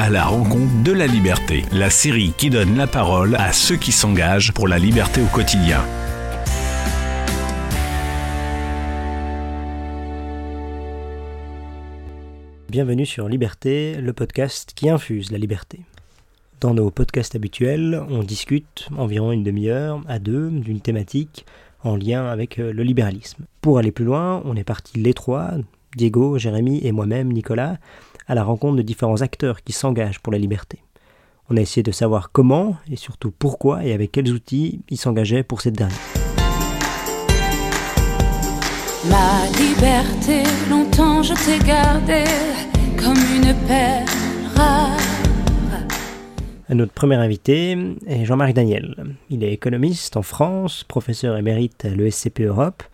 à la rencontre de la liberté, la série qui donne la parole à ceux qui s'engagent pour la liberté au quotidien. Bienvenue sur Liberté, le podcast qui infuse la liberté. Dans nos podcasts habituels, on discute environ une demi-heure à deux d'une thématique en lien avec euh, le libéralisme. Pour aller plus loin, on est parti les trois, Diego, Jérémy et moi-même, Nicolas, à la rencontre de différents acteurs qui s'engagent pour la liberté. On a essayé de savoir comment et surtout pourquoi et avec quels outils ils s'engageaient pour cette dernière. Ma liberté, longtemps je t'ai gardée comme une perle rare. Notre premier invité est Jean-Marc Daniel. Il est économiste en France, professeur émérite à l'ESCP Europe,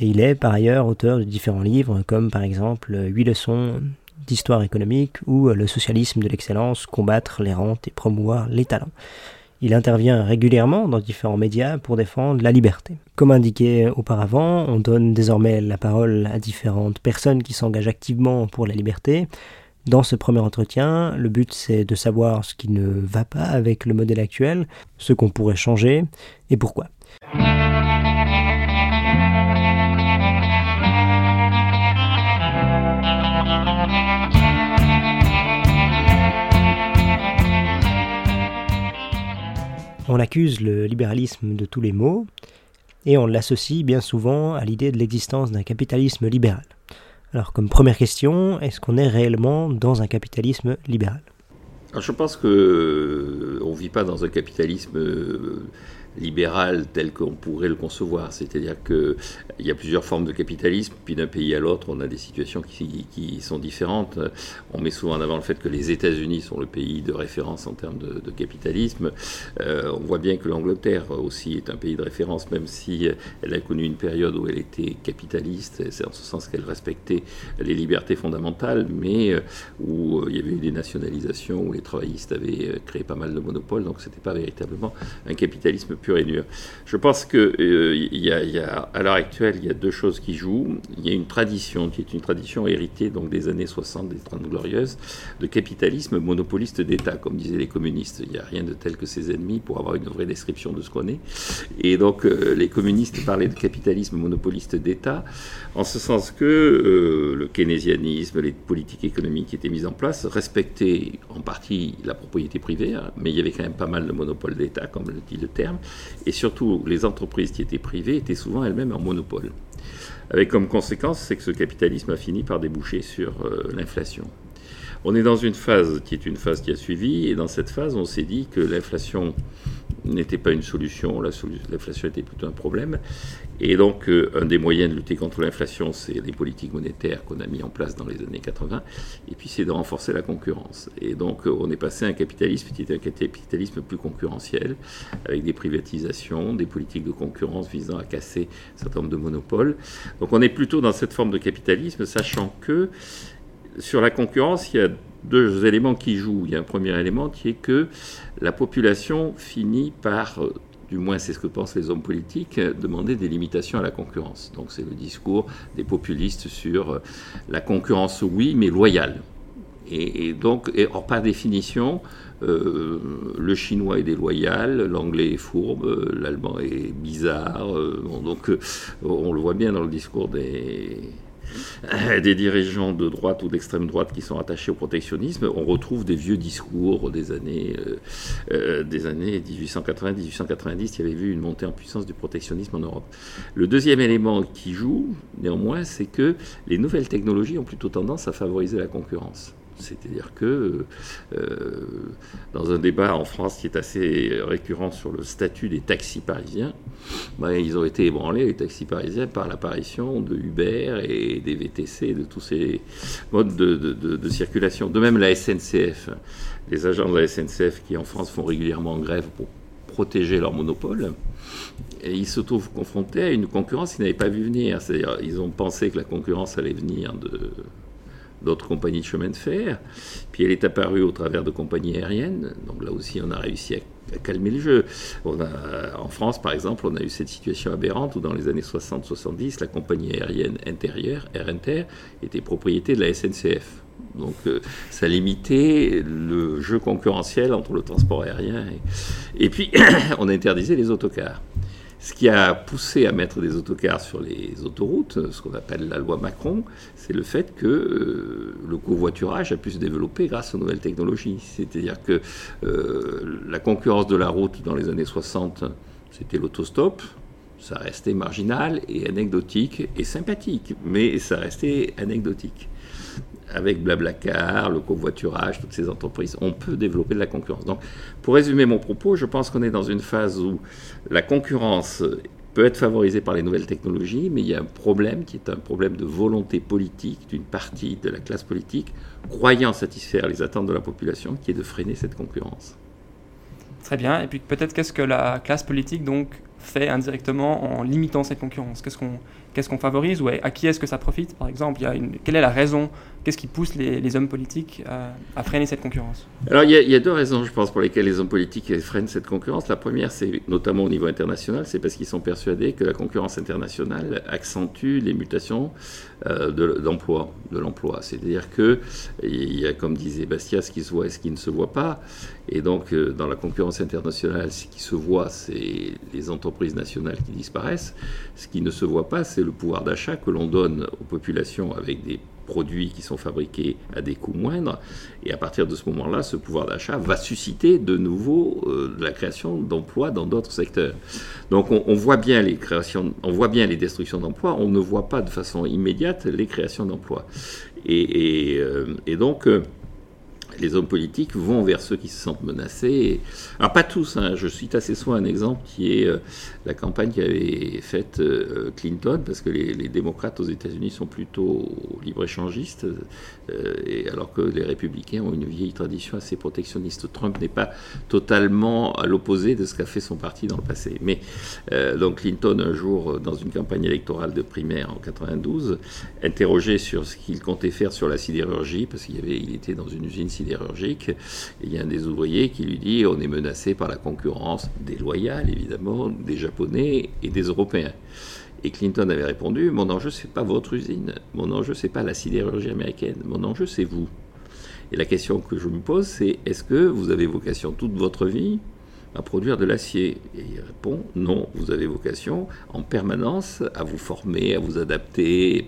et il est par ailleurs auteur de différents livres comme par exemple 8 leçons d'histoire économique ou Le socialisme de l'excellence, combattre les rentes et promouvoir les talents. Il intervient régulièrement dans différents médias pour défendre la liberté. Comme indiqué auparavant, on donne désormais la parole à différentes personnes qui s'engagent activement pour la liberté. Dans ce premier entretien, le but c'est de savoir ce qui ne va pas avec le modèle actuel, ce qu'on pourrait changer et pourquoi. On accuse le libéralisme de tous les maux et on l'associe bien souvent à l'idée de l'existence d'un capitalisme libéral. Alors comme première question, est-ce qu'on est réellement dans un capitalisme libéral? Je pense que on vit pas dans un capitalisme euh, libéral tel qu'on pourrait le concevoir. C'est-à-dire qu'il y a plusieurs formes de capitalisme, puis d'un pays à l'autre, on a des situations qui, sont différentes. On met souvent en avant le fait que les États-Unis sont le pays de référence en termes de, capitalisme. Euh, on voit bien que l'Angleterre aussi est un pays de référence, même si elle a connu une période où elle était capitaliste, c'est en ce sens qu'elle respectait les libertés fondamentales, mais euh, où euh, il y avait eu des nationalisations, où les travaillistes avaient créé pas mal de monopoles, donc ce n'était pas véritablement un capitalisme Je pense que euh, y a, à l'heure actuelle, il y a deux choses qui jouent. Il y a une tradition qui est une tradition héritée donc des années 60, des 30 glorieuses, de capitalisme monopoliste d'État, comme disaient les communistes. Il n'y a rien de tel que ses ennemis pour avoir une vraie description de ce qu'on est. Et donc euh, les communistes parlaient de capitalisme monopoliste d'État, en ce sens que euh, le keynésianisme, les politiques économiques qui étaient mises en place respectaient en partie la propriété privée, hein, mais il y avait quand même pas mal de monopoles d'État, comme le dit le terme, et surtout, les entreprises qui étaient privées étaient souvent elles-mêmes en monopole. Avec comme conséquence, c'est que ce capitalisme a fini par déboucher sur euh, l'inflation. On est dans une phase qui est une phase qui a suivi, et dans cette phase, on s'est dit que l'inflation n'était pas une solution, l'inflation était plutôt un problème. Et donc, euh, un des moyens de lutter contre l'inflation, c'est les politiques monétaires qu'on a mis en place dans les années 80, et puis c'est de renforcer la concurrence. Et donc, euh, on est passé à un capitalisme qui était un capitalisme plus concurrentiel, avec des privatisations, des politiques de concurrence visant à casser un certain nombre de monopoles. Donc, on est plutôt dans cette forme de capitalisme, sachant que sur la concurrence, il y a deux éléments qui jouent. Il y a un premier élément qui est que la population finit par, euh, du moins c'est ce que pensent les hommes politiques, demander des limitations à la concurrence. Donc c'est le discours des populistes sur euh, la concurrence, oui, mais loyale. Et, donc, par définition, euh, le chinois est déloyal, l'anglais est fourbe, l'allemand est bizarre. donc, on le voit bien dans le discours des, euh, des dirigeants de droite ou d'extrême droite qui sont attachés au protectionnisme, on retrouve des vieux discours des années, euh, euh, années 1880-1890 qui avaient vu une montée en puissance du protectionnisme en Europe. Le deuxième élément qui joue, néanmoins, c'est que les nouvelles technologies ont plutôt tendance à favoriser la concurrence. C'est-à-dire que euh, dans un débat en France qui est assez récurrent sur le statut des taxis parisiens, ben, ils ont été ébranlés, les taxis parisiens, par l'apparition de Uber et des VTC, de tous ces modes de, circulation. De même la SNCF, les agents de la SNCF qui en France font régulièrement grève pour protéger leur monopole. Ils se trouvent confrontés à une concurrence qu'ils n'avaient pas vu venir. C'est-à-dire, ils ont pensé que la concurrence allait venir de d'autres compagnies de chemin de fer. Puis elle est apparue au travers de compagnies aériennes. Donc là aussi, on a réussi à, calmer le jeu. En France, par exemple, on a eu cette situation aberrante où dans les années 60-70, la compagnie aérienne intérieure, Air Inter, était propriété de la SNCF. Donc euh, ça limitait le jeu concurrentiel entre le transport aérien et, et puis on interdisait les autocars. Ce qui a poussé à mettre des autocars sur les autoroutes, ce qu'on appelle la loi Macron, c'est le fait que euh, le covoiturage a pu se développer grâce aux nouvelles technologies. C'est-à-dire que euh, la concurrence de la route dans les années 60, c'était l'autostop, ça restait marginal et anecdotique et sympathique, mais ça restait anecdotique avec Blablacar, le covoiturage, toutes ces entreprises, on peut développer de la concurrence. Donc, pour résumer mon propos, je pense qu'on est dans une phase où la concurrence peut être favorisée par les nouvelles technologies, mais il y a un problème qui est un problème de volonté politique d'une partie de la classe politique, croyant satisfaire les attentes de la population, qui est de freiner cette concurrence. Très bien. Et puis peut-être qu'est-ce que la classe politique donc fait indirectement en limitant cette concurrence qu'est-ce qu'on favorise ou à qui est-ce que ça profite Par exemple, il y a quelle est la raison Qu'est-ce qui pousse les, hommes politiques à, freiner cette concurrence? Alors, il y, a, deux raisons, je pense, pour lesquelles les hommes politiques freinent cette concurrence. La première, c'est notamment au niveau international, c'est parce qu'ils sont persuadés que la concurrence internationale accentue les mutations euh, de l'emploi. C'est-à-dire que il y a, comme disait Bastia, ce qui se voit et ce qui ne se voit pas. Et donc, euh, dans la concurrence internationale, ce qui se voit, c'est les entreprises nationales qui disparaissent. Ce qui ne se voit pas, c'est le pouvoir d'achat que l'on donne aux populations avec des produits qui sont fabriqués à des coûts moindres. Et à partir de ce moment-là, ce pouvoir d'achat va susciter de nouveau euh, la création d'emplois dans d'autres secteurs. Donc on, voit bien les créations, on voit bien les destructions d'emplois, on ne voit pas de façon immédiate les créations d'emplois. Et, euh, donc euh, les hommes politiques vont vers ceux qui se sentent menacés. Alors pas tous, hein. je cite assez souvent un exemple qui est euh, la campagne qu'avait faite euh, Clinton, parce que les, démocrates aux États-Unis sont plutôt libre-échangistes, euh, alors que les républicains ont une vieille tradition assez protectionniste. Trump n'est pas totalement à l'opposé de ce qu'a fait son parti dans le passé. Mais donc Clinton, un jour, dans une campagne électorale de primaire en 92, interrogé sur ce qu'il comptait faire sur la sidérurgie, parce qu'il il était dans une usine sidérurgique, il y a un des ouvriers qui lui dit on est menacé par la concurrence déloyale, évidemment, des Japonais et des Européens. Et Clinton avait répondu Mon enjeu, c'est pas votre usine. Mon enjeu, c'est pas la sidérurgie américaine. Mon enjeu, c'est vous. Et la question que je me pose, c'est est-ce que vous avez vocation toute votre vie à produire de l'acier Et il répond non, vous avez vocation en permanence à vous former, à vous adapter.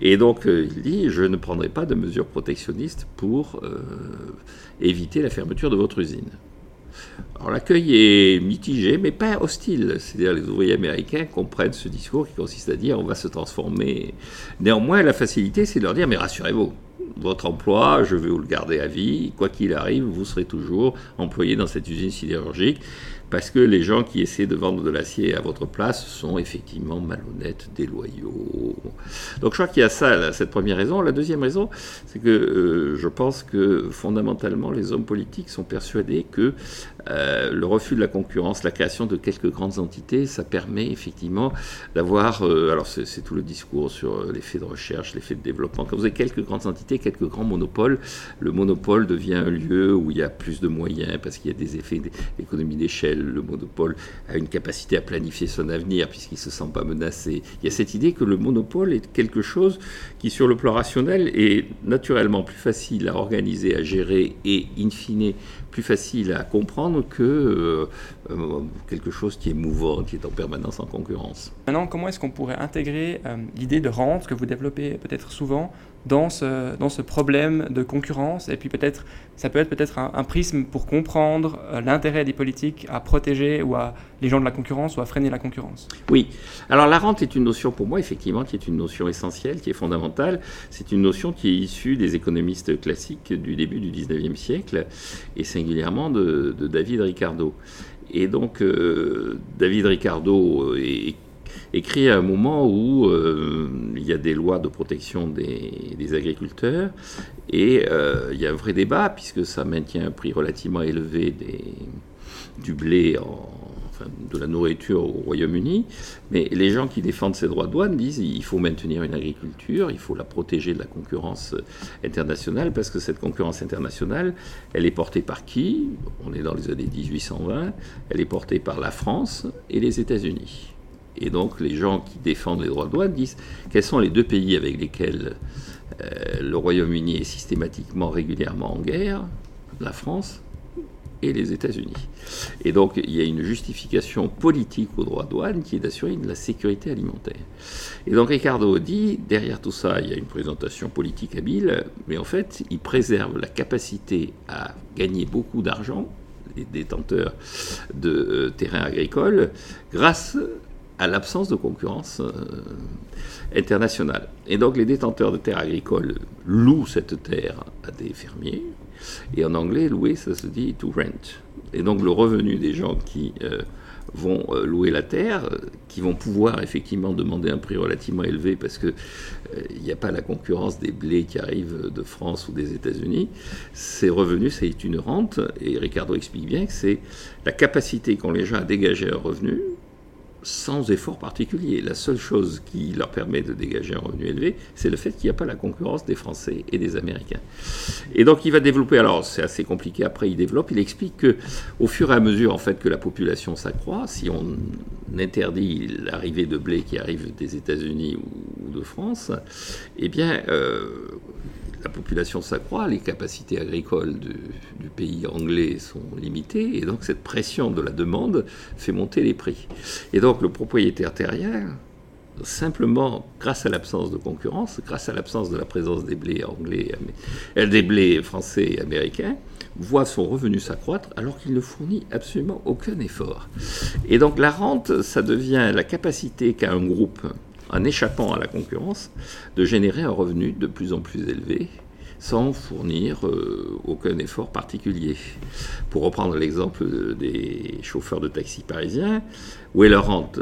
Et donc euh, il dit je ne prendrai pas de mesures protectionnistes pour euh, éviter la fermeture de votre usine. Alors l'accueil est mitigé, mais pas hostile. C'est-à-dire les ouvriers américains comprennent ce discours qui consiste à dire on va se transformer. Néanmoins, la facilité, c'est de leur dire mais rassurez-vous, votre emploi, je vais vous le garder à vie. Quoi qu'il arrive, vous serez toujours employé dans cette usine sidérurgique parce que les gens qui essaient de vendre de l'acier à votre place sont effectivement malhonnêtes, déloyaux. Donc je crois qu'il y a ça, cette première raison. La deuxième raison, c'est que euh, je pense que fondamentalement, les hommes politiques sont persuadés que euh, le refus de la concurrence, la création de quelques grandes entités, ça permet effectivement d'avoir, euh, alors c'est tout le discours sur l'effet de recherche, l'effet de développement. Quand vous avez quelques grandes entités, quelques grands monopoles, le monopole devient un lieu où il y a plus de moyens parce qu'il y a des effets d'économie d'échelle le monopole a une capacité à planifier son avenir puisqu'il ne se sent pas menacé. Il y a cette idée que le monopole est quelque chose qui, sur le plan rationnel, est naturellement plus facile à organiser, à gérer et, in fine, plus facile à comprendre que euh, euh, quelque chose qui est mouvant, qui est en permanence en concurrence. Maintenant, comment est-ce qu'on pourrait intégrer euh, l'idée de rente que vous développez peut-être souvent dans ce, dans ce problème de concurrence Et puis peut-être, ça peut être peut-être un, prisme pour comprendre l'intérêt des politiques à protéger ou à les gens de la concurrence ou à freiner la concurrence. Oui. Alors la rente est une notion pour moi, effectivement, qui est une notion essentielle, qui est fondamentale. C'est une notion qui est issue des économistes classiques du début du 19e siècle et singulièrement de, de David Ricardo. Et donc, euh, David Ricardo est écrit à un moment où euh, il y a des lois de protection des, agriculteurs et euh, il y a un vrai débat puisque ça maintient un prix relativement élevé du blé de la nourriture au Royaume-Uni, mais les gens qui défendent ces droits de douane disent il faut maintenir une agriculture, il faut la protéger de la concurrence internationale, parce que cette concurrence internationale, elle est portée par qui? On est dans les années 1820, elle est portée par la France et les États-Unis. Et donc les gens qui défendent les droits de douane disent quels sont les deux pays avec lesquels le Royaume-Uni est systématiquement, régulièrement en guerre, la France et les États-Unis. Et donc il y a une justification politique au droit de douane qui est d'assurer la sécurité alimentaire. Et donc Ricardo dit, derrière tout ça, il y a une présentation politique habile, mais en fait, il préserve la capacité à gagner beaucoup d'argent, les détenteurs de euh, terrains agricoles, grâce à l'absence de concurrence euh, internationale. Et donc les détenteurs de terres agricoles louent cette terre à des fermiers, et en anglais, louer, ça se dit to rent. Et donc le revenu des gens qui euh, vont euh, louer la terre, qui vont pouvoir effectivement demander un prix relativement élevé parce qu'il n'y a pas la concurrence des blés qui arrivent de France ou des États-Unis, ces revenus, c'est une rente. Et Ricardo explique bien que c'est la capacité qu'ont les gens à dégager un revenu sans effort particulier. La seule chose qui leur permet de dégager un revenu élevé, c'est le fait qu'il n'y a pas la concurrence des Français et des Américains. Et donc il va développer, alors c'est assez compliqué après, il développe, il explique que au fur et à mesure en fait que la population s'accroît, si on interdit l'arrivée de blé qui arrive des États-Unis ou de France, eh bien euh, la population s'accroît, les capacités agricoles du, pays anglais sont limitées, et donc cette pression de la demande fait monter les prix. Et donc le propriétaire terrien, simplement grâce à l'absence de concurrence, grâce à l'absence de la présence des blés anglais, euh, des blés français et américains, voit son revenu s'accroître alors qu'il ne fournit absolument aucun effort. Et donc la rente, ça devient la capacité qu'a un groupe en échappant à la concurrence, de générer un revenu de plus en plus élevé sans fournir euh, aucun effort particulier. Pour reprendre l'exemple des chauffeurs de taxi parisiens, où est leur rente?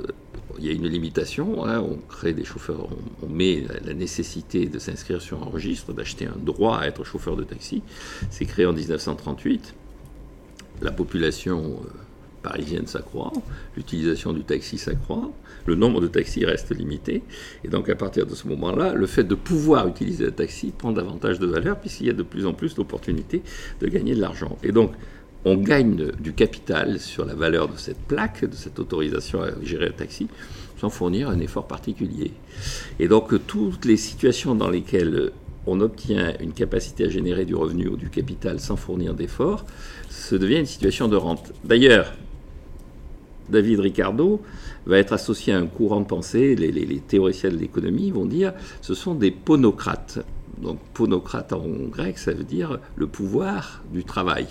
Il y a une limitation, hein, on crée des chauffeurs, on, met la nécessité de s'inscrire sur un registre, d'acheter un droit à être chauffeur de taxi. C'est créé en 1938. La population euh, parisienne s'accroît, l'utilisation du taxi s'accroît, le nombre de taxis reste limité, et donc à partir de ce moment-là, le fait de pouvoir utiliser le taxi prend davantage de valeur puisqu'il y a de plus en plus d'opportunités de gagner de l'argent. Et donc, on gagne du capital sur la valeur de cette plaque, de cette autorisation à gérer le taxi, sans fournir un effort particulier. Et donc, toutes les situations dans lesquelles on obtient une capacité à générer du revenu ou du capital sans fournir d'efforts, ce devient une situation de rente. D'ailleurs, David Ricardo va être associé à un courant de pensée, les, théoriciens de l'économie vont dire ce sont des ponocrates. Donc ponocrate en grec, ça veut dire le pouvoir du travail.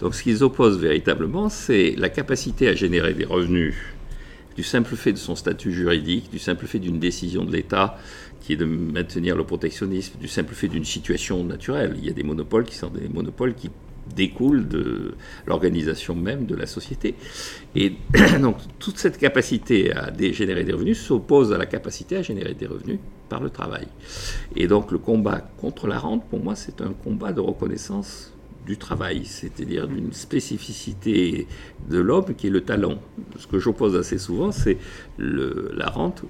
Donc ce qu'ils opposent véritablement, c'est la capacité à générer des revenus du simple fait de son statut juridique, du simple fait d'une décision de l'État qui est de maintenir le protectionnisme, du simple fait d'une situation naturelle. Il y a des monopoles qui sont des monopoles qui découle de l'organisation même de la société. Et donc toute cette capacité à générer des revenus s'oppose à la capacité à générer des revenus par le travail. Et donc le combat contre la rente, pour moi, c'est un combat de reconnaissance du travail, c'est-à-dire d'une spécificité de l'homme qui est le talent. Ce que j'oppose assez souvent, c'est la rente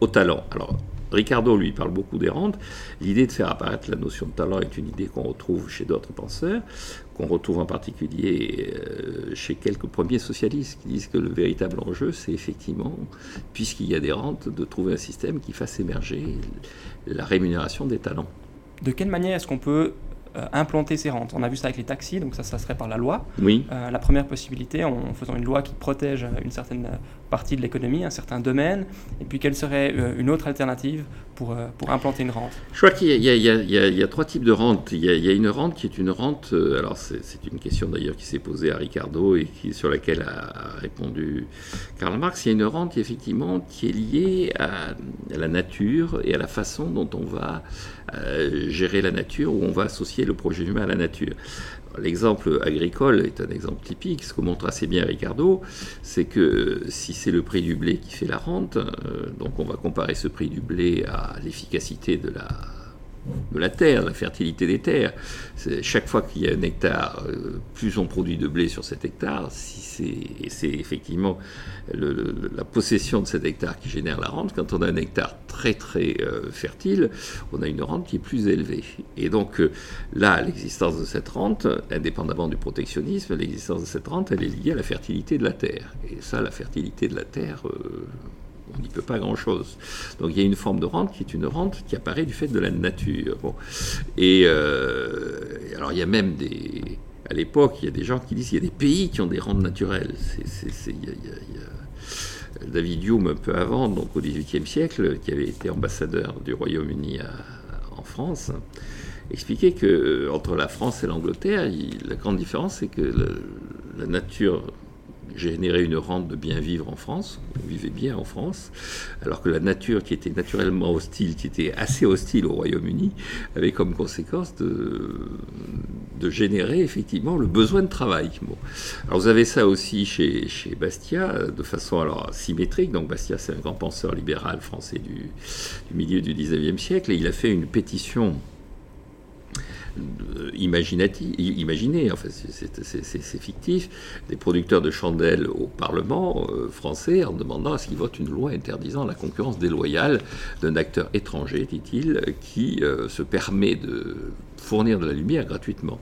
au talent. Alors, Ricardo, lui, parle beaucoup des rentes. L'idée de faire apparaître la notion de talent est une idée qu'on retrouve chez d'autres penseurs, qu'on retrouve en particulier euh, chez quelques premiers socialistes qui disent que le véritable enjeu, c'est effectivement, puisqu'il y a des rentes, de trouver un système qui fasse émerger la rémunération des talents. De quelle manière est-ce qu'on peut euh, implanter ces rentes. On a vu ça avec les taxis, donc ça, ça serait par la loi. Oui. Euh, la première possibilité, en faisant une loi qui protège une certaine partie de l'économie, un certain domaine, et puis quelle serait euh, une autre alternative pour, pour implanter une rente? Je crois qu'il y, y, a trois types de rentes. Il y, a une rente qui est une rente, alors c'est une question d'ailleurs qui s'est posée à Ricardo et qui, sur laquelle a, répondu Karl Marx, il y a une rente effectivement qui est liée à, à la nature et à la façon dont on va gérer la nature, où on va associer le projet humain à la nature. L'exemple agricole est un exemple typique. Ce que montre assez bien Ricardo, c'est que si c'est le prix du blé qui fait la rente, euh, donc on va comparer ce prix du blé à l'efficacité de la de la terre, la fertilité des terres. Chaque fois qu'il y a un hectare, euh, plus on produit de blé sur cet hectare, si c'est effectivement la possession de cet hectare qui génère la rente. Quand on a un hectare très très euh, fertile, on a une rente qui est plus élevée. Et donc euh, là, l'existence de cette rente, indépendamment du protectionnisme, l'existence de cette rente, elle est liée à la fertilité de la terre. Et ça, la fertilité de la terre on n'y peut pas grand-chose. Donc il y a une forme de rente qui est une rente qui apparaît du fait de la nature. Bon. Et alors il y a même des à l'époque, il y a des gens qui disent qu'il y a des pays qui ont des rentes naturelles. David Hume, un peu avant, donc au XVIIIe siècle, qui avait été ambassadeur du Royaume-Uni en France, expliquait que euh, entre la France et l'Angleterre, la grande différence, c'est que la nature générait une rente de bien vivre en France, on vivait bien en France, alors que la nature qui était naturellement hostile, qui était assez hostile au Royaume-Uni, avait comme conséquence de, de générer effectivement le besoin de travail. Alors vous avez ça aussi chez, chez Bastia, de façon alors symétrique, donc Bastia c'est un grand penseur libéral français du, du milieu du 19e siècle, et il a fait une pétition imaginez, enfin c'est fictif, des producteurs de chandelles au Parlement euh, français en demandant à ce qu'ils votent une loi interdisant la concurrence déloyale d'un acteur étranger, dit-il, qui euh, se permet de fournir de la lumière gratuitement.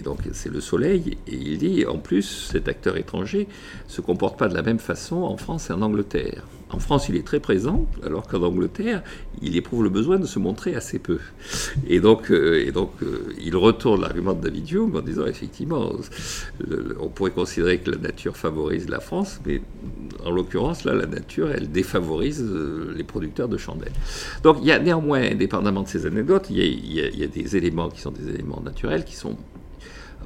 Et donc c'est le soleil, et il dit en plus cet acteur étranger se comporte pas de la même façon en France et en Angleterre. En France, il est très présent, alors qu'en Angleterre, il éprouve le besoin de se montrer assez peu. Et donc, euh, et donc euh, il retourne l'argument de David Hume en disant effectivement, on pourrait considérer que la nature favorise la France, mais en l'occurrence, là, la nature, elle défavorise euh, les producteurs de chandelles. Donc, il y a néanmoins, indépendamment de ces anecdotes, il il y a des éléments qui sont des éléments naturels qui sont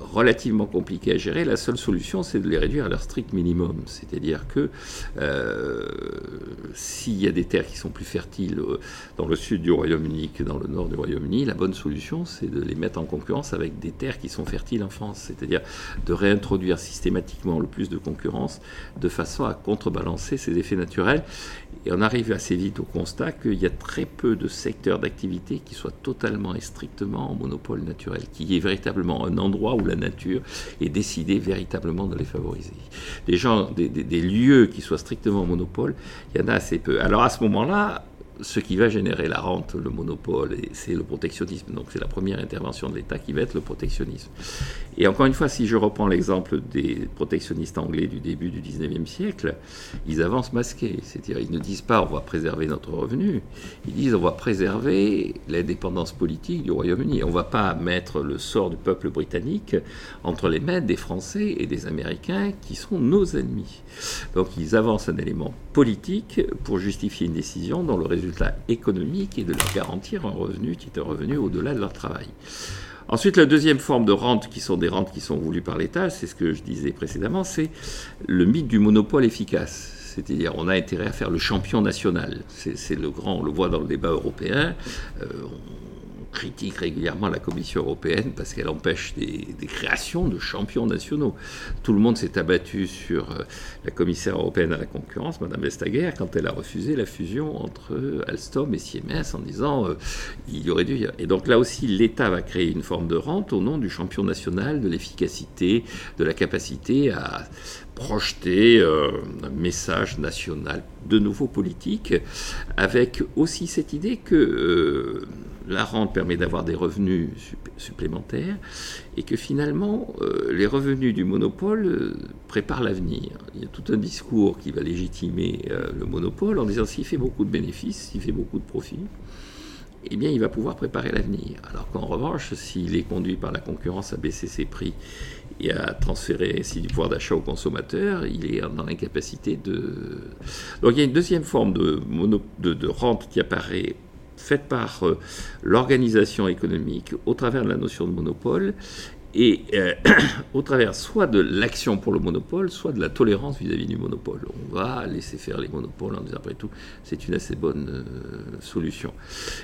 relativement compliqués à gérer. La seule solution, c'est de les réduire à leur strict minimum. C'est-à-dire que euh, s'il y a des terres qui sont plus fertiles euh, dans le sud du Royaume-Uni que dans le nord du Royaume-Uni, la bonne solution, c'est de les mettre en concurrence avec des terres qui sont fertiles en France. C'est-à-dire de réintroduire systématiquement le plus de concurrence de façon à contrebalancer ces effets naturels. Et on arrive assez vite au constat qu'il y a très peu de secteurs d'activité qui soient totalement et strictement en monopole naturel, qui est véritablement un endroit où la nature est décidée véritablement de les favoriser. Des gens, des, des lieux qui soient strictement en monopole, il y en a assez peu. Alors à ce moment-là, ce qui va générer la rente, le monopole, c'est le protectionnisme. Donc c'est la première intervention de l'État qui va être le protectionnisme. Et encore une fois, si je reprends l'exemple des protectionnistes anglais du début du 19e siècle, ils avancent masqués. C'est-à-dire, ils ne disent pas on va préserver notre revenu, ils disent on va préserver l'indépendance politique du Royaume-Uni. On ne va pas mettre le sort du peuple britannique entre les mains des Français et des Américains qui sont nos ennemis. Donc ils avancent un élément politique pour justifier une décision dont le résultat économique est de leur garantir un revenu qui est un revenu au-delà de leur travail. Ensuite, la deuxième forme de rente, qui sont des rentes qui sont voulues par l'État, c'est ce que je disais précédemment, c'est le mythe du monopole efficace. C'est-à-dire, on a intérêt à faire le champion national. C'est le grand, on le voit dans le débat européen. Euh, critique régulièrement la Commission européenne parce qu'elle empêche des, créations de champions nationaux. Tout le monde s'est abattu sur euh, la commissaire européenne à la concurrence, Madame Vestager, quand elle a refusé la fusion entre Alstom et Siemens en disant euh, il y aurait dû. Et donc là aussi, l'État va créer une forme de rente au nom du champion national, de l'efficacité, de la capacité à projeter euh, un message national de nouveau politique, avec aussi cette idée que la rente permet d'avoir des revenus supplémentaires et que finalement euh, les revenus du monopole euh, préparent l'avenir. Il y a tout un discours qui va légitimer euh, le monopole en disant s'il fait beaucoup de bénéfices, s'il fait beaucoup de profits, eh bien il va pouvoir préparer l'avenir. Alors qu'en revanche, s'il est conduit par la concurrence à baisser ses prix et à transférer ainsi du pouvoir d'achat aux consommateurs, il est dans l'incapacité de... Donc il y a une deuxième forme de rente qui apparaît faite par euh, l'organisation économique au travers de la notion de monopole et euh, au travers soit de l'action pour le monopole, soit de la tolérance vis-à-vis du monopole. On va laisser faire les monopoles en disant après tout, c'est une assez bonne euh, solution.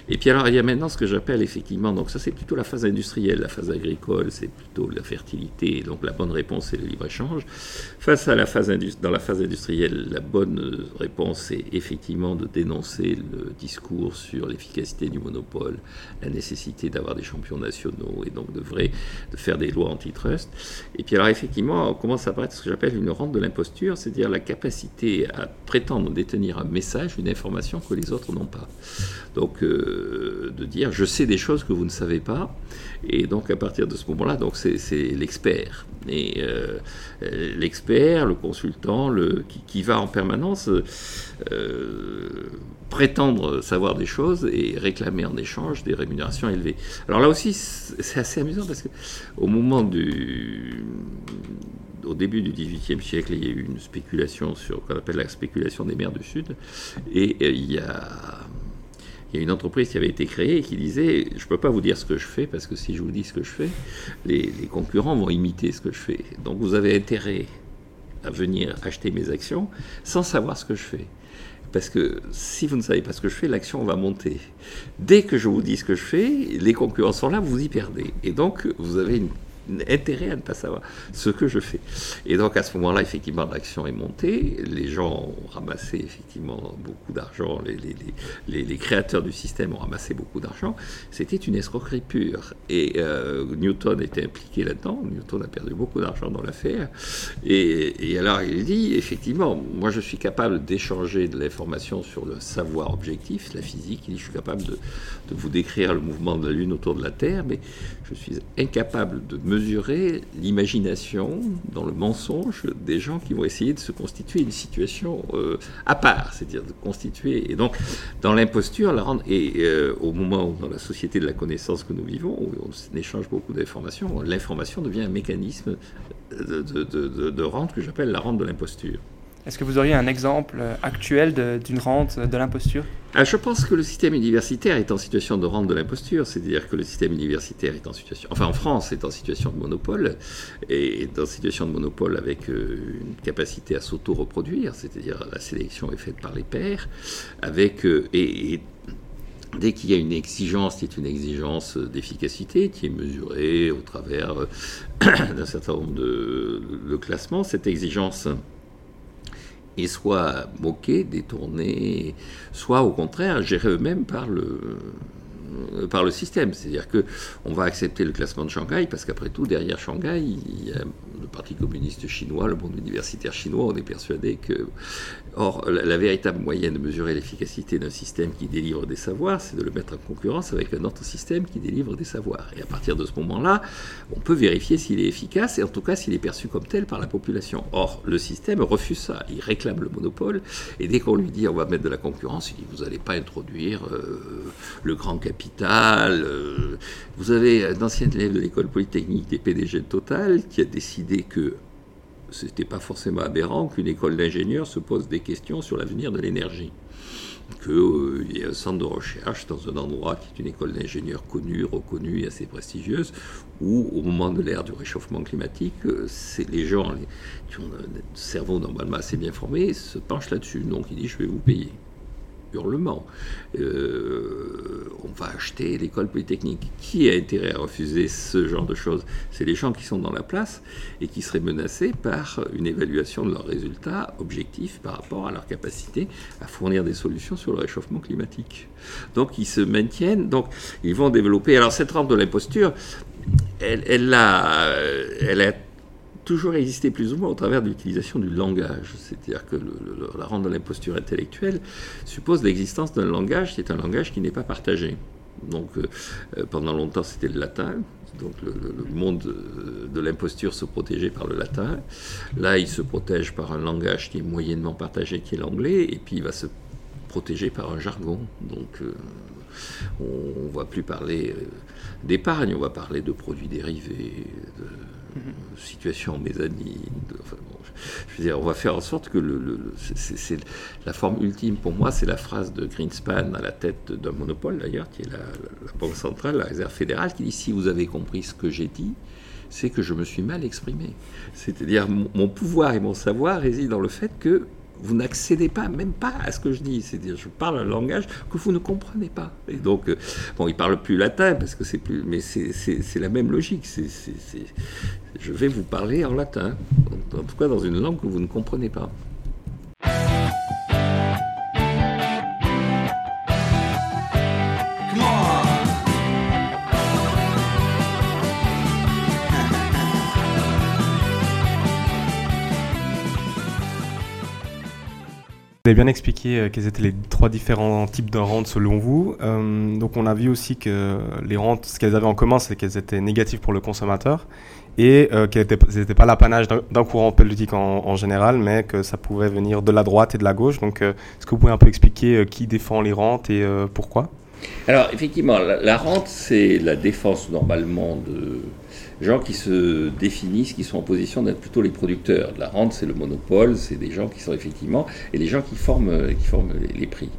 Et puis alors il y a maintenant ce que j'appelle effectivement, donc ça c'est plutôt la phase industrielle, la phase agricole, c'est plutôt la fertilité, donc la bonne réponse c'est le libre-échange. Face à la phase dans la phase industrielle, la bonne réponse c'est effectivement de dénoncer le discours sur l'efficacité du monopole, la nécessité d'avoir des champions nationaux et donc de vrai de faire des lois antitrust. Et puis alors effectivement, on commence à apparaître ce que j'appelle une rente de l'imposture, c'est-à-dire la capacité à prétendre détenir un message, une information que les autres n'ont pas. Donc euh, de dire je sais des choses que vous ne savez pas, et donc à partir de ce moment-là, donc c'est l'expert. Et euh, l'expert, le consultant, le, qui, va en permanence euh, prétendre savoir des choses et réclamer en échange des rémunérations élevées. Alors là aussi, c'est assez amusant parce que au moment du au début du XVIIIe siècle, il y a eu une spéculation sur qu'on appelle la spéculation des mers du Sud, et il y a il y a une entreprise qui avait été créée et qui disait Je ne peux pas vous dire ce que je fais parce que si je vous dis ce que je fais, les, concurrents vont imiter ce que je fais. Donc vous avez intérêt à venir acheter mes actions sans savoir ce que je fais. Parce que si vous ne savez pas ce que je fais, l'action va monter. Dès que je vous dis ce que je fais, les concurrents sont là, vous y perdez. Et donc, vous avez une intérêt à ne pas savoir ce que je fais. Et donc à ce moment-là, effectivement, l'action est montée, les gens ont ramassé effectivement beaucoup d'argent, les, créateurs du système ont ramassé beaucoup d'argent, c'était une escroquerie pure. Et euh, Newton était impliqué là-dedans, Newton a perdu beaucoup d'argent dans l'affaire, et, et, alors il dit, effectivement, moi je suis capable d'échanger de l'information sur le savoir objectif, la physique, il dit, je suis capable de, de vous décrire le mouvement de la Lune autour de la Terre, mais je suis incapable de mesurer l'imagination dans le mensonge des gens qui vont essayer de se constituer une situation euh, à part, c'est-à-dire de constituer. Et donc, dans l'imposture, la rendre, et euh, au moment où, dans la société de la connaissance que nous vivons, où on échange beaucoup d'informations, l'information devient un mécanisme de rente que j'appelle la rente de l'imposture. Est-ce que vous auriez un exemple euh, actuel d'une rente de l'imposture? Ah, Je pense que le système universitaire est en situation de rente de l'imposture, c'est-à-dire que le système universitaire est en situation, enfin en France, est en situation de monopole, et est en situation de monopole avec euh, une capacité à s'auto-reproduire, c'est-à-dire la sélection est faite par les pairs, avec, euh, et, dès qu'il y a une exigence qui est une exigence d'efficacité, qui est mesurée au travers d'un certain nombre de classements, cette exigence et soit moqués, détournés, soit au contraire gérés eux-mêmes par le, par le système. C'est-à-dire qu'on va accepter le classement de Shanghai parce qu'après tout, derrière Shanghai, il y a le Parti communiste chinois, le monde universitaire chinois. On est persuadé que. Or, la, véritable moyen de mesurer l'efficacité d'un système qui délivre des savoirs, c'est de le mettre en concurrence avec un autre système qui délivre des savoirs. Et à partir de ce moment-là, on peut vérifier s'il est efficace et en tout cas s'il est perçu comme tel par la population. Or, le système refuse ça. Il réclame le monopole et dès qu'on lui dit on va mettre de la concurrence, il dit vous n'allez pas introduire euh, le grand capital euh, vous avez un ancien élève de l'école polytechnique des PDG de Total qui a décidé que ce n'était pas forcément aberrant qu'une école d'ingénieurs se pose des questions sur l'avenir de l'énergie. Qu'il euh, y ait un centre de recherche dans un endroit qui est une école d'ingénieurs connue, reconnue et assez prestigieuse, où au moment de l'ère du réchauffement climatique, euh, les gens qui ont un cerveau normalement assez bien formé se penchent là-dessus. Donc il dit je vais vous payer hurlement. Euh, on va acheter l'école polytechnique. Qui a intérêt à refuser ce genre de choses? C'est les gens qui sont dans la place et qui seraient menacés par une évaluation de leurs résultats objectifs par rapport à leur capacité à fournir des solutions sur le réchauffement climatique. Donc ils se maintiennent, donc ils vont développer. Alors cette rampe de l'imposture, elle, elle, a, elle a toujours existé plus ou moins au travers de l'utilisation du langage. C'est-à-dire que la rente de l'imposture intellectuelle suppose l'existence d'un langage qui est un langage qui n'est pas partagé. Donc euh, euh, pendant longtemps c'était le latin, donc le, monde de l'imposture se protégeait par le latin. Là il se protège par un langage qui est moyennement partagé, qui est l'anglais, et puis il va se protéger par un jargon. Donc euh, on ne va plus parler d'épargne, on va parler de produits dérivés, situation mésanine. je veux dire, on va faire en sorte que la forme ultime pour moi, c'est la phrase de Greenspan à la tête d'un monopole d'ailleurs, qui est la, Banque centrale, la Réserve fédérale, qui dit si vous avez compris ce que j'ai dit, c'est que je me suis mal exprimé. C'est-à-dire mon pouvoir et mon savoir résident dans le fait que vous n'accédez pas, même pas à ce que je dis. C'est-à-dire, je parle un langage que vous ne comprenez pas. Et donc, euh, bon, il parle plus latin parce que c'est plus, mais c'est la même logique. C'est, je vais vous parler en latin, en tout cas dans une langue que vous ne comprenez pas. Vous avez bien expliqué euh, quels étaient les trois différents types de rentes selon vous. Euh, donc on a vu aussi que les rentes, ce qu'elles avaient en commun, c'est qu'elles étaient négatives pour le consommateur et euh, qu'elles n'étaient pas l'apanage d'un courant politique en, général, mais que ça pouvait venir de la droite et de la gauche. Donc est-ce que vous pouvez un peu expliquer qui défend les rentes et pourquoi? Alors effectivement, la rente, c'est la défense normalement de gens qui se définissent, qui sont en position d'être plutôt les producteurs. La rente, c'est le monopole, c'est des gens qui sont effectivement, et les gens qui forment, qui forment les, prix.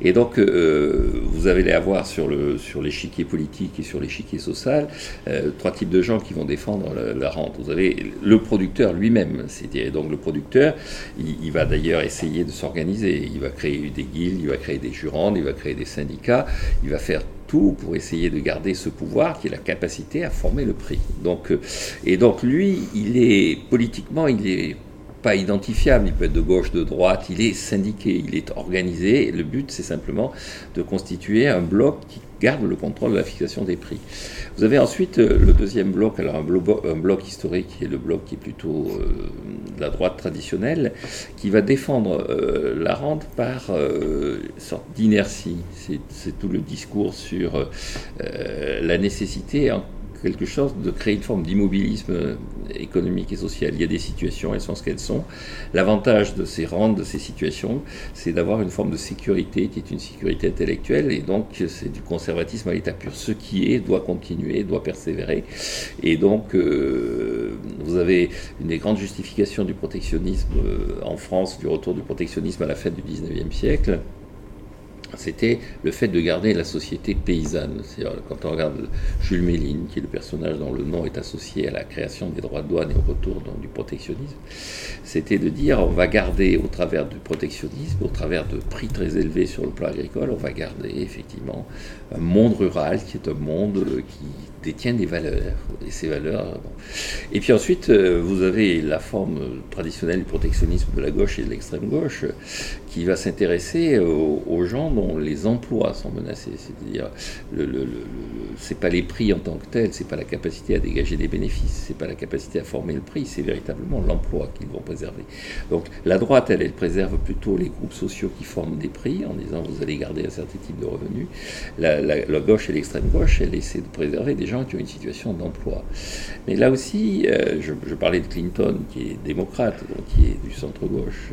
Et donc, euh, vous allez les avoir sur, le, sur l'échiquier politique et sur l'échiquier social, euh, trois types de gens qui vont défendre la, rente. Vous avez le producteur lui-même, c'est-à-dire donc le producteur, il, il va d'ailleurs essayer de s'organiser, il va créer des guildes, il va créer des jurandes, il va créer des syndicats, il va faire pour essayer de garder ce pouvoir qui est la capacité à former le prix. Donc, euh, et donc lui, il est politiquement, il est pas identifiable, il peut être de gauche, de droite, il est syndiqué, il est organisé, le but c'est simplement de constituer un bloc qui garde le contrôle de la fixation des prix. Vous avez ensuite euh, le deuxième bloc, alors un bloc, historique qui est le bloc qui est plutôt euh, de la droite traditionnelle, qui va défendre euh, la rente par une sorte d'inertie. C'est tout le discours sur la nécessité quelque chose de créer une forme d'immobilisme économique et social. Il y a des situations, elles sont ce qu'elles sont. L'avantage de ces rentes, de ces situations, c'est d'avoir une forme de sécurité qui est une sécurité intellectuelle et donc c'est du conservatisme à l'état pur. Ce qui est doit continuer, doit persévérer. Et donc euh, vous avez une des grandes justifications du protectionnisme euh, en France, du retour du protectionnisme à la fin du 19e siècle c'était le fait de garder la société paysanne. Quand on regarde Jules Méline, qui est le personnage dont le nom est associé à la création des droits de douane et au retour du protectionnisme, c'était de dire on va garder au travers du protectionnisme, au travers de prix très élevés sur le plan agricole, on va garder effectivement un monde rural qui est un monde qui détient des valeurs. Et ces valeurs. Et puis ensuite, euh, vous avez la forme traditionnelle du protectionnisme de la gauche et de l'extrême gauche qui va s'intéresser aux, gens dont les emplois sont menacés. C'est-à-dire, le, le, c'est pas les prix en tant que tels, c'est pas la capacité à dégager des bénéfices, c'est pas la capacité à former le prix, c'est véritablement l'emploi qu'ils vont préserver. Donc la droite, elle, préserve plutôt les groupes sociaux qui forment des prix en disant vous allez garder un certain type de revenus. La, la gauche et l'extrême gauche, elle essaie de préserver des qui ont une situation d'emploi. Mais là aussi, euh, je, parlais de Clinton, qui est démocrate, donc qui est du centre-gauche.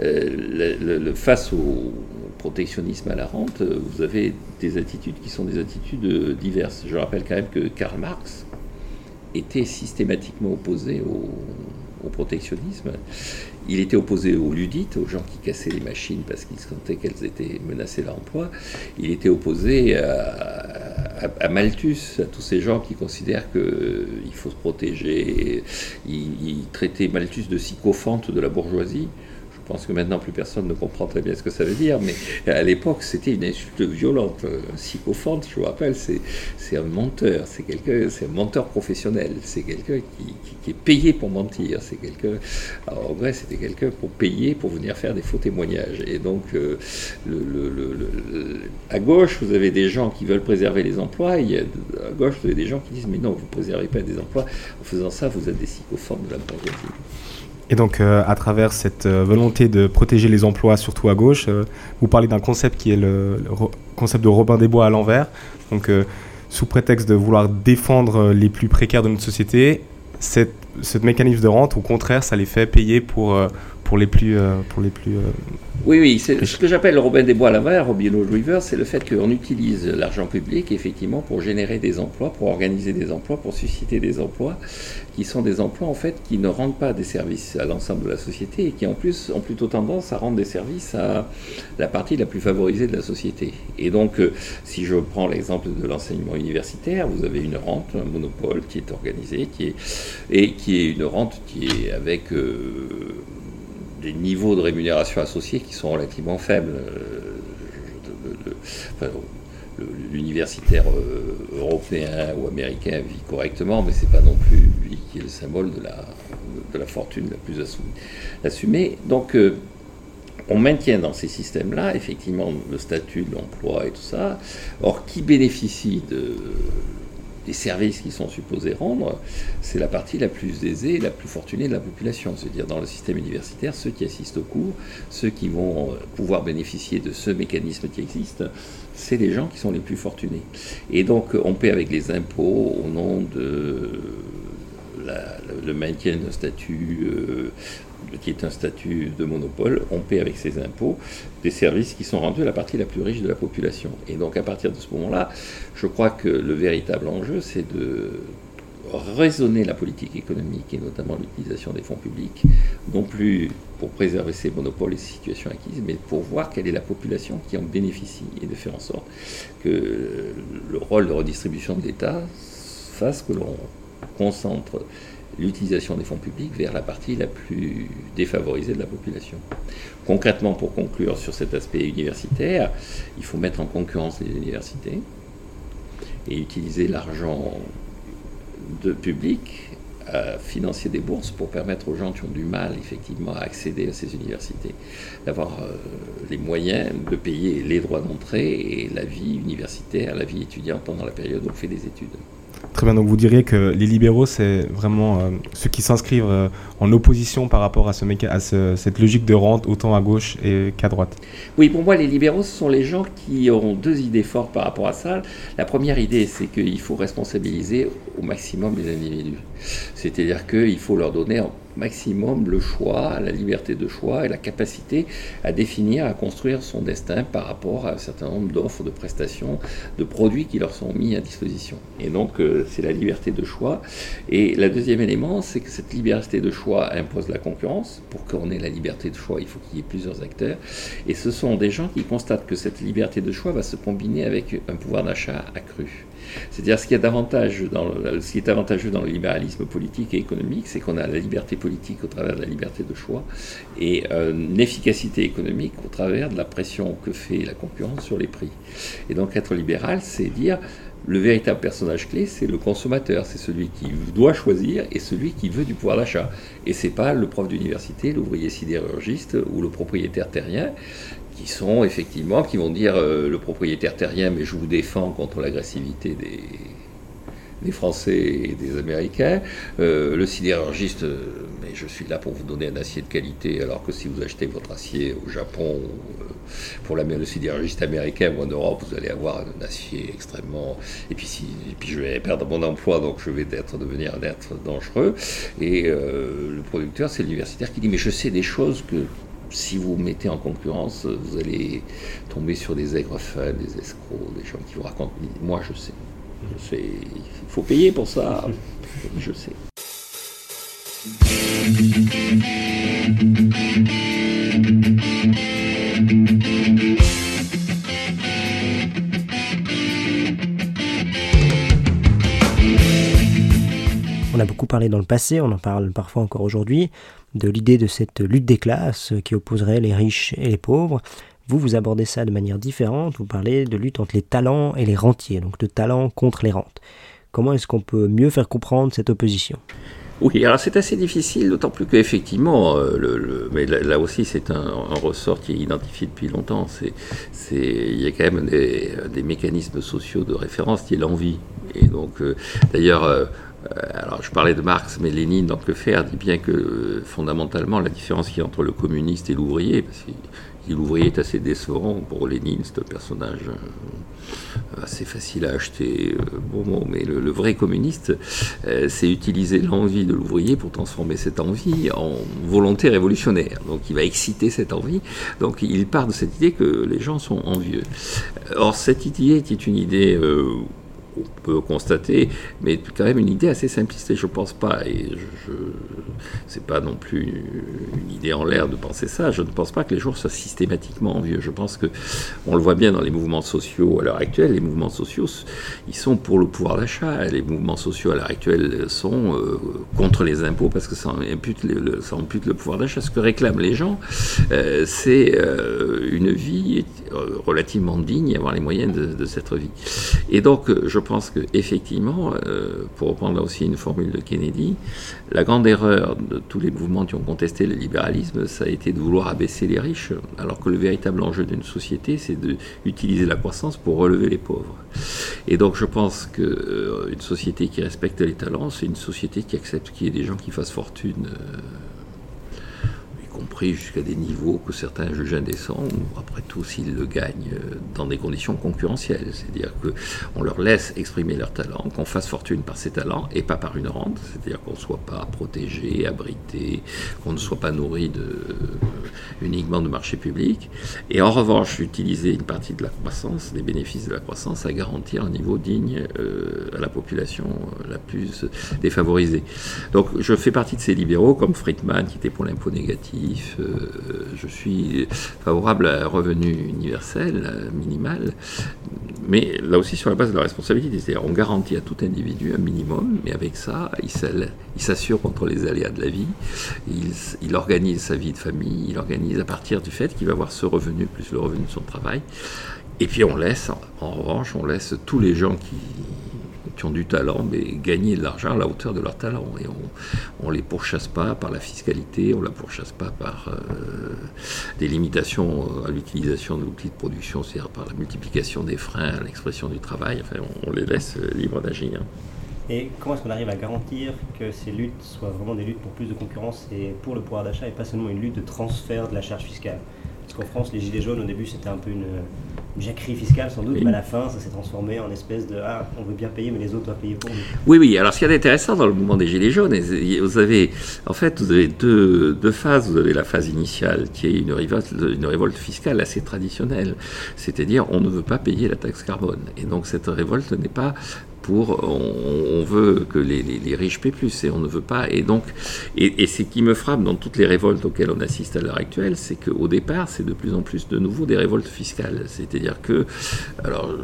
Euh, face au protectionnisme à la rente, vous avez des attitudes qui sont des attitudes diverses. Je rappelle quand même que Karl Marx était systématiquement opposé au, protectionnisme. Il était opposé aux ludites, aux gens qui cassaient les machines parce qu'ils sentaient qu'elles étaient menacées l'emploi. Il était opposé à, Malthus, à tous ces gens qui considèrent qu'il euh, faut se protéger. il, traitait Malthus de sycophante de la bourgeoisie. Je pense que maintenant plus personne ne comprend très bien ce que ça veut dire, mais à l'époque c'était une insulte violente. Un sycophante, je vous rappelle, c'est un menteur, c'est quelqu'un, c'est un menteur professionnel, c'est quelqu'un qui, est payé pour mentir, c'est quelqu'un. en vrai, c'était quelqu'un pour payer pour venir faire des faux témoignages. Et donc, euh, à gauche, vous avez des gens qui veulent préserver les emplois, et à gauche, vous avez des gens qui disent mais non, vous ne préservez pas des emplois. En faisant ça, vous êtes des sycophantes de la bourgeoisie. Et donc, euh, à travers cette euh, volonté de protéger les emplois, surtout à gauche, euh, vous parlez d'un concept qui est le, concept de Robin des Bois à l'envers. Donc, sous prétexte de vouloir défendre les plus précaires de notre société, cette, ce mécanisme de rente, au contraire, ça les fait payer pour, pour les plus, pour les plus oui, oui, c'est ce que j'appelle Robin des Bois l'avare, Robin Hood River, c'est le fait qu'on utilise l'argent public effectivement pour générer des emplois, pour organiser des emplois, pour susciter des emplois, qui sont des emplois en fait qui ne rendent pas des services à l'ensemble de la société et qui en plus ont plutôt tendance à rendre des services à la partie la plus favorisée de la société. Et donc, euh, si je prends l'exemple de l'enseignement universitaire, vous avez une rente, un monopole qui est organisé, qui est, et qui est une rente qui est avec des niveaux de rémunération associés qui sont relativement faibles. Euh, l'universitaire euh, européen ou américain vit correctement, mais c'est pas non plus lui qui est le symbole de la, de la fortune la plus assumée. Donc, euh, on maintient dans ces systèmes-là, effectivement, le statut de l'emploi et tout ça. Or, qui bénéficie de, les services qu'ils sont supposés rendre, c'est la partie la plus aisée, la plus fortunée de la population. C'est-à-dire dans le système universitaire, ceux qui assistent aux cours, ceux qui vont pouvoir bénéficier de ce mécanisme qui existe, c'est les gens qui sont les plus fortunés. Et donc on paie avec les impôts au nom de le maintien d'un statut euh, qui est un statut de monopole, on paie avec ses impôts des services qui sont rendus à la partie la plus riche de la population. Et donc à partir de ce moment-là, je crois que le véritable enjeu, c'est de raisonner la politique économique et notamment l'utilisation des fonds publics, non plus pour préserver ces monopoles et ces situations acquises, mais pour voir quelle est la population qui en bénéficie et de faire en sorte que le rôle de redistribution de l'État fasse que l'on concentre l'utilisation des fonds publics vers la partie la plus défavorisée de la population. Concrètement, pour conclure sur cet aspect universitaire, il faut mettre en concurrence les universités et utiliser l'argent de public à financer des bourses pour permettre aux gens qui ont du mal effectivement à accéder à ces universités d'avoir euh, les moyens de payer les droits d'entrée et la vie universitaire, la vie étudiante pendant la période où on fait des études. Très bien, donc vous diriez que les libéraux, c'est vraiment euh, ceux qui s'inscrivent euh, en opposition par rapport à, ce à cette logique de rente autant à gauche qu'à droite? Oui, pour moi, les libéraux, ce sont les gens qui auront deux idées fortes par rapport à ça. La première idée, c'est qu'il faut responsabiliser au maximum les individus. C'est-à-dire qu'il faut leur donner maximum le choix, la liberté de choix et la capacité à définir, à construire son destin par rapport à un certain nombre d'offres, de prestations, de produits qui leur sont mis à disposition. Et donc, euh, c'est la liberté de choix. Et le deuxième élément, c'est que cette liberté de choix impose la concurrence. Pour qu'on ait la liberté de choix, il faut qu'il y ait plusieurs acteurs. Et ce sont des gens qui constatent que cette liberté de choix va se combiner avec un pouvoir d'achat accru. C'est-à-dire ce qui, est avantageux dans le, ce qui est avantageux dans le libéralisme politique et économique, c'est qu'on a la liberté politique au travers de la liberté de choix et euh, une efficacité économique au travers de la pression que fait la concurrence sur les prix. Et donc être libéral, c'est dire le véritable personnage clé, c'est le consommateur, c'est celui qui doit choisir et celui qui veut du pouvoir d'achat. Et c'est pas le prof d'université, l'ouvrier sidérurgiste ou le propriétaire terrien qui sont effectivement, qui vont dire euh, le propriétaire terrien, mais je vous défends contre l'agressivité des, des Français et des Américains. Euh, le sidérurgiste, euh, mais je suis là pour vous donner un acier de qualité, alors que si vous achetez votre acier au Japon, pour la, le sidérurgiste américain ou en Europe, vous allez avoir un acier extrêmement. Et puis, si, et puis je vais perdre mon emploi, donc je vais devenir un être dangereux. Et le producteur, c'est l'universitaire qui dit Mais je sais des choses que si vous mettez en concurrence, vous allez tomber sur des aigrefins, des escrocs, des gens qui vous racontent. Moi, je sais. Il faut payer pour ça. Je sais. On a beaucoup parlé dans le passé, on en parle parfois encore aujourd'hui, de l'idée de cette lutte des classes qui opposerait les riches et les pauvres. Vous, vous abordez ça de manière différente, vous parlez de lutte entre les talents et les rentiers, donc de talents contre les rentes. Comment est-ce qu'on peut mieux faire comprendre cette opposition? Oui, alors c'est assez difficile, d'autant plus qu'effectivement, euh, le, mais là, aussi c'est un, ressort qui est identifié depuis longtemps. C'est, il y a quand même des, mécanismes sociaux de référence qui est l'envie. Et donc, euh, d'ailleurs, euh, alors je parlais de Marx, mais Lénine, dans le faire, dit bien que fondamentalement la différence qu'il y a entre le communiste et l'ouvrier, parce l'ouvrier est assez décevant pour Lénine, c'est un personnage euh, assez facile à acheter, bon mot, mais le, vrai communiste, c'est utiliser l'envie de l'ouvrier pour transformer cette envie en volonté révolutionnaire. Donc il va exciter cette envie, donc il part de cette idée que les gens sont envieux. Or cette idée est une idée peut constater, mais quand même une idée assez simpliste, et je pense pas, et je, c'est pas non plus une idée en l'air de penser ça, je ne pense pas que les gens soient systématiquement envieux. Je pense que, on le voit bien dans les mouvements sociaux à l'heure actuelle, les mouvements sociaux, ils sont pour le pouvoir d'achat, les mouvements sociaux à l'heure actuelle sont euh, contre les impôts parce que ça impute le, ça impute le pouvoir d'achat. Ce que réclament les gens, euh, c'est euh, une vie relativement digne avoir les moyens de, de cette vie. Et donc, je pense effectivement, euh, pour reprendre là aussi une formule de Kennedy, la grande erreur de tous les mouvements qui ont contesté le libéralisme, ça a été de vouloir abaisser les riches, alors que le véritable enjeu d'une société, c'est d'utiliser la croissance pour relever les pauvres. Et donc je pense qu'une euh, société qui respecte les talents, c'est une société qui accepte qu'il y ait des gens qui fassent fortune. Euh, compris jusqu'à des niveaux que certains jugent indécents, ou après tout s'ils le gagnent euh, dans des conditions concurrentielles. C'est-à-dire qu'on leur laisse exprimer leurs talents, qu'on fasse fortune par ces talents et pas par une rente, c'est-à-dire qu'on ne soit pas protégé, abrité, qu'on ne soit pas nourri euh, uniquement de marché public. Et en revanche, utiliser une partie de la croissance, des bénéfices de la croissance, à garantir un niveau digne euh, à la population la plus défavorisée. Donc je fais partie de ces libéraux comme Friedman qui était pour l'impôt négatif, euh, je suis favorable à un revenu universel, minimal, mais là aussi sur la base de la responsabilité. C'est-à-dire on garantit à tout individu un minimum, mais avec ça, il s'assure contre les aléas de la vie, il, organise sa vie de famille, il organise à partir du fait qu'il va avoir ce revenu plus le revenu de son travail. Et puis on laisse, en revanche, on laisse tous les gens qui, qui ont du talent, mais gagner de l'argent à la hauteur de leur talent. Et on ne les pourchasse pas par la fiscalité, on ne la pourchasse pas par euh, des limitations à l'utilisation de l'outil de production, c'est-à-dire par la multiplication des freins à l'expression du travail. Enfin, on, les laisse euh, libres d'agir. Et comment est-ce qu'on arrive à garantir que ces luttes soient vraiment des luttes pour plus de concurrence et pour le pouvoir d'achat et pas seulement une lutte de transfert de la charge fiscale? Parce qu'en France, les Gilets jaunes, au début, c'était un peu une, jacquerie fiscale sans doute, mais à la fin, ça s'est transformé en espèce de ah, on veut bien payer, mais les autres doivent payer pour nous. Oui, oui. Alors, ce qui est intéressant dans le mouvement des Gilets jaunes, vous avez, en fait, vous avez deux, deux phases. Vous avez la phase initiale, qui est une révolte, une révolte fiscale assez traditionnelle, c'est-à-dire on ne veut pas payer la taxe carbone. Et donc, cette révolte n'est pas on, veut que les, riches paient plus et on ne veut pas. Et donc, et, ce qui me frappe dans toutes les révoltes auxquelles on assiste à l'heure actuelle, c'est qu'au départ, c'est de plus en plus de nouveau des révoltes fiscales. C'est-à-dire que, alors,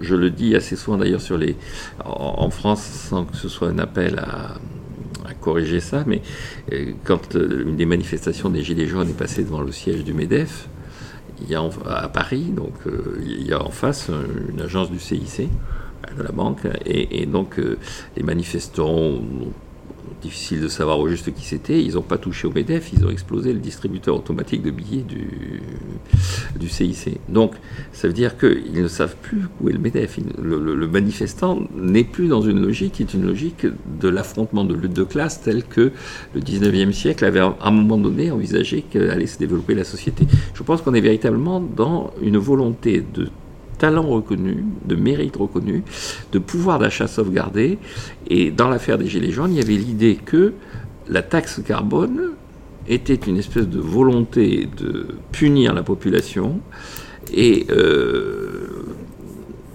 je, le dis assez souvent d'ailleurs sur les, en, France, sans que ce soit un appel à corriger ça, mais euh, quand euh, une des manifestations des Gilets jaunes est passée devant le siège du MEDEF, il y a à Paris, donc euh, il y a en face une agence du CIC de la banque. Et, donc, euh, les manifestants, difficile de savoir au juste qui c'était, ils n'ont pas touché au MEDEF, ils ont explosé le distributeur automatique de billets du, du CIC. Donc, ça veut dire qu'ils ne savent plus où est le MEDEF. Le, manifestant n'est plus dans une logique qui est une logique de l'affrontement de lutte de classe tel que le 19e siècle avait à un moment donné envisagé qu'allait se développer la société. Je pense qu'on est véritablement dans une volonté de talent reconnu, de mérite reconnu, de pouvoir d'achat sauvegardé. Et dans l'affaire des Gilets jaunes, il y avait l'idée que la taxe carbone était une espèce de volonté de punir la population et euh,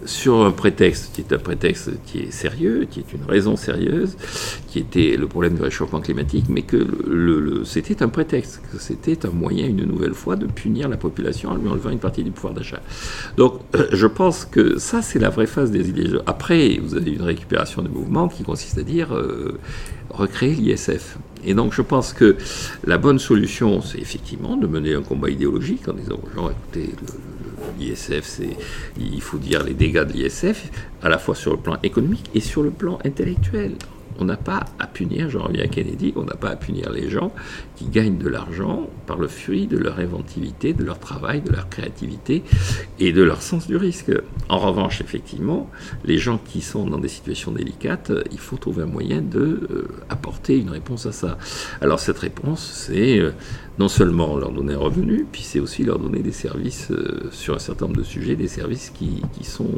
sur un prétexte qui est un prétexte qui est sérieux, qui est une raison sérieuse, qui était le problème du réchauffement climatique, mais que c'était un prétexte, que c'était un moyen, une nouvelle fois, de punir la population en lui enlevant une partie du pouvoir d'achat. Donc, euh, je pense que ça, c'est la vraie phase des idées. Après, vous avez une récupération du mouvement qui consiste à dire euh, recréer l'ISF. Et donc, je pense que la bonne solution, c'est effectivement de mener un combat idéologique en disant aux gens, écoutez, le, l'ISF, il faut dire les dégâts de l'ISF, à la fois sur le plan économique et sur le plan intellectuel. On n'a pas à punir, j'en reviens à Kennedy, on n'a pas à punir les gens qui gagnent de l'argent par le fruit de leur inventivité, de leur travail, de leur créativité et de leur sens du risque. En revanche, effectivement, les gens qui sont dans des situations délicates, il faut trouver un moyen de euh, apporter une réponse à ça. Alors cette réponse, c'est euh, non seulement leur donner un revenu, puis c'est aussi leur donner des services euh, sur un certain nombre de sujets, des services qui, sont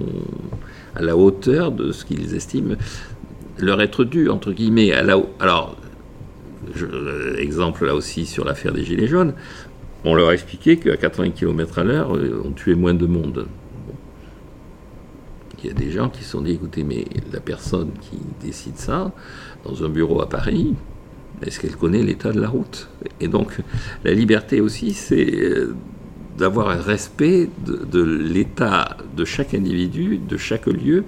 à la hauteur de ce qu'ils estiment leur être dû, entre guillemets. À la, alors, exemple là aussi sur l'affaire des Gilets jaunes, on leur a expliqué qu'à 80 km à l'heure, euh, on tuait moins de monde. Il y a des gens qui se sont dit, écoutez, mais la personne qui décide ça, dans un bureau à Paris, est-ce qu'elle connaît l'état de la route? Et donc, la liberté aussi, c'est euh, d'avoir un respect de, l'état de chaque individu, de chaque lieu,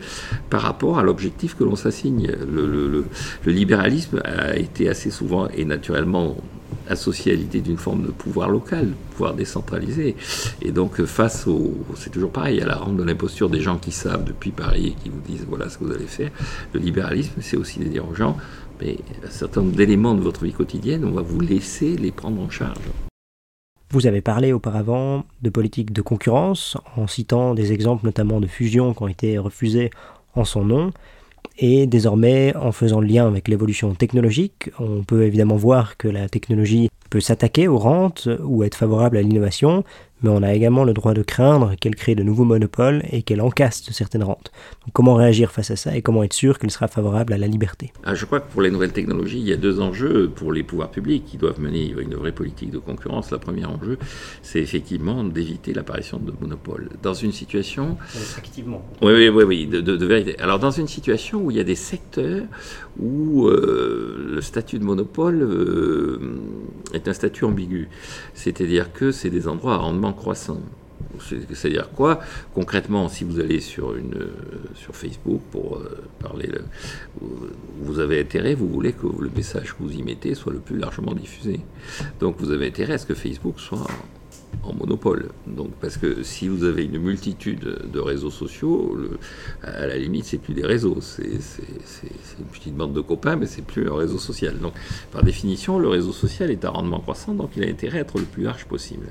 par rapport à l'objectif que l'on s'assigne. Le, libéralisme a été assez souvent et naturellement associé à l'idée d'une forme de pouvoir local, pouvoir décentralisé. Et donc face au, c'est toujours pareil, à la rente de l'imposture des gens qui savent depuis Paris et qui vous disent voilà ce que vous allez faire, le libéralisme, c'est aussi de dire aux gens, mais un certain nombre d'éléments de votre vie quotidienne, on va vous laisser les prendre en charge. Vous avez parlé auparavant de politique de concurrence, en citant des exemples notamment de fusions qui ont été refusées en son nom. Et désormais, en faisant le lien avec l'évolution technologique, on peut évidemment voir que la technologie peut s'attaquer aux rentes ou être favorable à l'innovation, mais on a également le droit de craindre qu'elle crée de nouveaux monopoles et qu'elle encaste certaines rentes. Donc comment réagir face à ça et comment être sûr qu'elle sera favorable à la liberté? Ah, Je crois que pour les nouvelles technologies, il y a deux enjeux pour les pouvoirs publics qui doivent mener une vraie politique de concurrence. Le premier enjeu, c'est effectivement d'éviter l'apparition de monopoles. Dans une situation... Effectivement. Oui, oui, oui, oui de, de, vérité. Alors dans une situation où il y a des secteurs où euh, le statut de monopole euh, est un statut ambigu. C'est-à-dire que c'est des endroits à rendement croissant. C'est-à-dire quoi? Concrètement, si vous allez sur, une, sur Facebook pour euh, parler, vous avez intérêt, vous voulez que le message que vous y mettez soit le plus largement diffusé. Donc vous avez intérêt à ce que Facebook soit en monopole. Donc, parce que si vous avez une multitude de réseaux sociaux, à la limite, c'est plus des réseaux, c'est une petite bande de copains, mais c'est plus un réseau social. Donc, par définition, le réseau social est à rendement croissant, donc il a intérêt à être le plus large possible.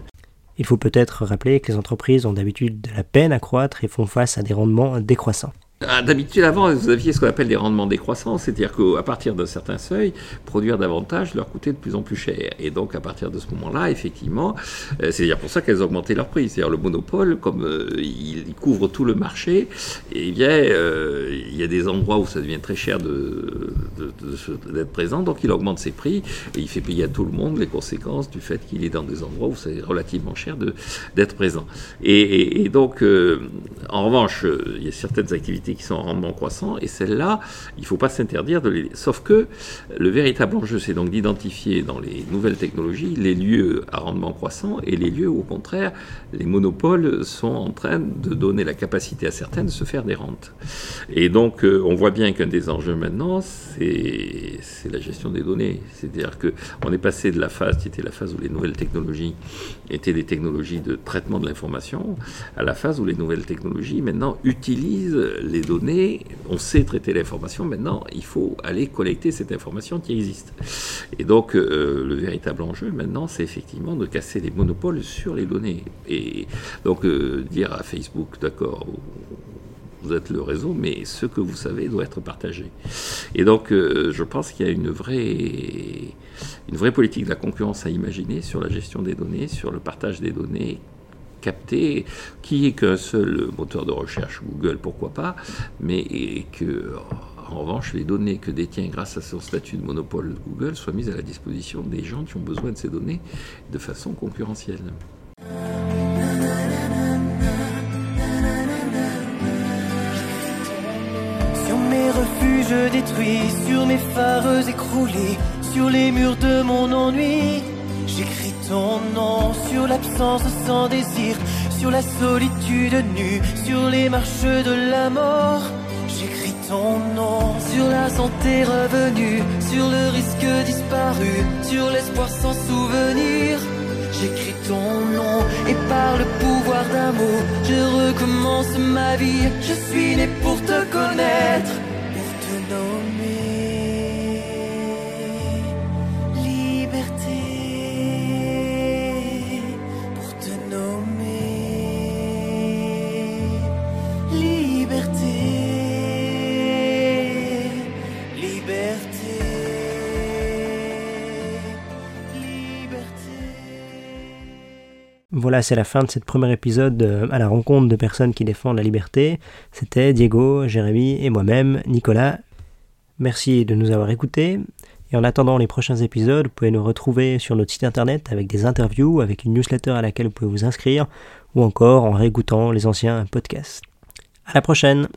Il faut peut-être rappeler que les entreprises ont d'habitude de la peine à croître et font face à des rendements décroissants. Ah, d'habitude, avant, vous aviez ce qu'on appelle des rendements décroissants, c'est-à-dire qu'à partir d'un certain seuil, produire davantage leur coûtait de plus en plus cher. Et donc, à partir de ce moment-là, effectivement, euh, c'est-à-dire pour ça qu'elles augmentaient leur prix. C'est-à-dire le monopole, comme euh, il, couvre tout le marché, et bien, euh, il y a des endroits où ça devient très cher d'être présent, donc il augmente ses prix et il fait payer à tout le monde les conséquences du fait qu'il est dans des endroits où c'est relativement cher d'être présent. Et donc, en revanche, il y a certaines activités qui sont en rendement croissant, et celles-là, il ne faut pas s'interdire de les... Sauf que le véritable enjeu, c'est donc d'identifier dans les nouvelles technologies les lieux à rendement croissant et les lieux où, au contraire, les monopoles sont en train de donner la capacité à certains de se faire des rentes. Et donc, euh, on voit bien qu'un des enjeux maintenant, c'est la gestion des données. C'est-à-dire qu'on est passé de la phase qui était la phase où les nouvelles technologies étaient des technologies de traitement de l'information, à la phase où les nouvelles technologies maintenant utilisent les données, on sait traiter l'information, maintenant il faut aller collecter cette information qui existe. Et donc euh, le véritable enjeu maintenant, c'est effectivement de casser les monopoles sur les données. Et donc euh, dire à Facebook, d'accord, vous êtes le réseau, mais ce que vous savez doit être partagé. Et donc, euh, je pense qu'il y a une vraie, une vraie politique de la concurrence à imaginer sur la gestion des données, sur le partage des données, capter, qui est qu'un seul moteur de recherche, Google, pourquoi pas, mais que, en revanche, les données que détient grâce à son statut de monopole Google soient mises à la disposition des gens qui ont besoin de ces données de façon concurrentielle. Sur mes sur mes phares écroulés, sur les murs de mon ennui, j'écris ton nom sur l'absence sans désir, sur la solitude nue, sur les marches de la mort. J'écris ton nom sur la santé revenue, sur le risque disparu, sur l'espoir sans souvenir. J'écris ton nom et par le pouvoir d'un mot, je recommence ma vie. Je suis né pour te connaître, Voilà, c'est la fin de cette premier épisode euh, à la rencontre de personnes qui défendent la liberté. C'était Diego, Jérémy et moi-même, Nicolas. Merci de nous avoir écoutés. Et en attendant les prochains épisodes, vous pouvez nous retrouver sur notre site internet avec des interviews, avec une newsletter à laquelle vous pouvez vous inscrire, ou encore en réécoutant les anciens podcasts. À la prochaine!